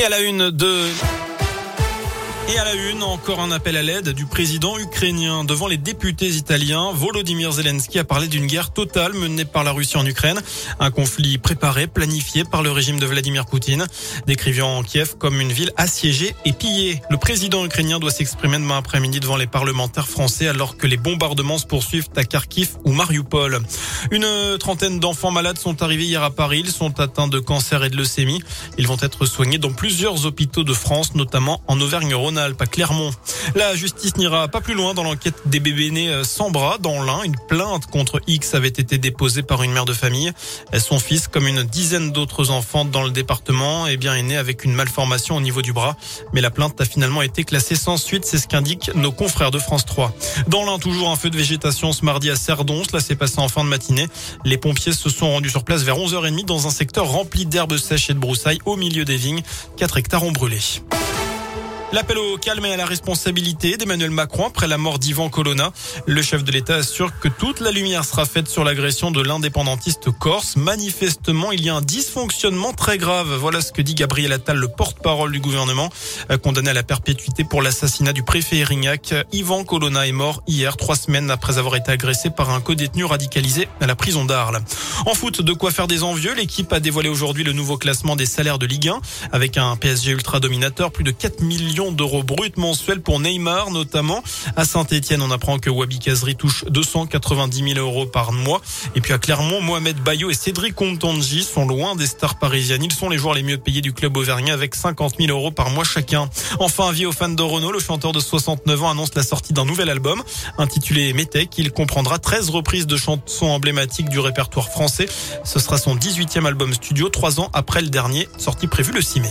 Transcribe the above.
Et à la une de et à la une, encore un appel à l'aide du président ukrainien. Devant les députés italiens, Volodymyr Zelensky a parlé d'une guerre totale menée par la Russie en Ukraine. Un conflit préparé, planifié par le régime de Vladimir Poutine, décrivant Kiev comme une ville assiégée et pillée. Le président ukrainien doit s'exprimer demain après-midi devant les parlementaires français alors que les bombardements se poursuivent à Kharkiv ou Mariupol. Une trentaine d'enfants malades sont arrivés hier à Paris. Ils sont atteints de cancer et de leucémie. Ils vont être soignés dans plusieurs hôpitaux de France, notamment en Auvergne-Rhône Clermont. La justice n'ira pas plus loin dans l'enquête des bébés nés euh, sans bras dans l'Ain. Une plainte contre X avait été déposée par une mère de famille. Son fils, comme une dizaine d'autres enfants dans le département, eh bien, est né avec une malformation au niveau du bras. Mais la plainte a finalement été classée sans suite. C'est ce qu'indiquent nos confrères de France 3. Dans l'Ain, toujours un feu de végétation ce mardi à Cerdon. Cela s'est passé en fin de matinée. Les pompiers se sont rendus sur place vers 11h30 dans un secteur rempli d'herbes sèches et de broussailles au milieu des vignes. 4 hectares ont brûlé. L'appel au calme et à la responsabilité d'Emmanuel Macron après la mort d'Ivan Colonna. Le chef de l'État assure que toute la lumière sera faite sur l'agression de l'indépendantiste corse. Manifestement, il y a un dysfonctionnement très grave. Voilà ce que dit Gabriel Attal, le porte-parole du gouvernement, euh, condamné à la perpétuité pour l'assassinat du préfet Erignac. Ivan Colonna est mort hier, trois semaines après avoir été agressé par un co-détenu radicalisé à la prison d'Arles. En foot, de quoi faire des envieux. L'équipe a dévoilé aujourd'hui le nouveau classement des salaires de Ligue 1 avec un PSG ultra dominateur, plus de 4 millions d'euros bruts mensuels pour Neymar notamment. À Saint-Etienne, on apprend que Wabi Kazri touche 290 000 euros par mois. Et puis à Clermont, Mohamed Bayo et Cédric Comtangi sont loin des stars parisiennes. Ils sont les joueurs les mieux payés du club auvergnat avec 50 000 euros par mois chacun. Enfin, avis aux fans de Renault, le chanteur de 69 ans annonce la sortie d'un nouvel album intitulé Metec. Il comprendra 13 reprises de chansons emblématiques du répertoire français. Ce sera son 18e album studio, trois ans après le dernier, sorti prévu le 6 mai.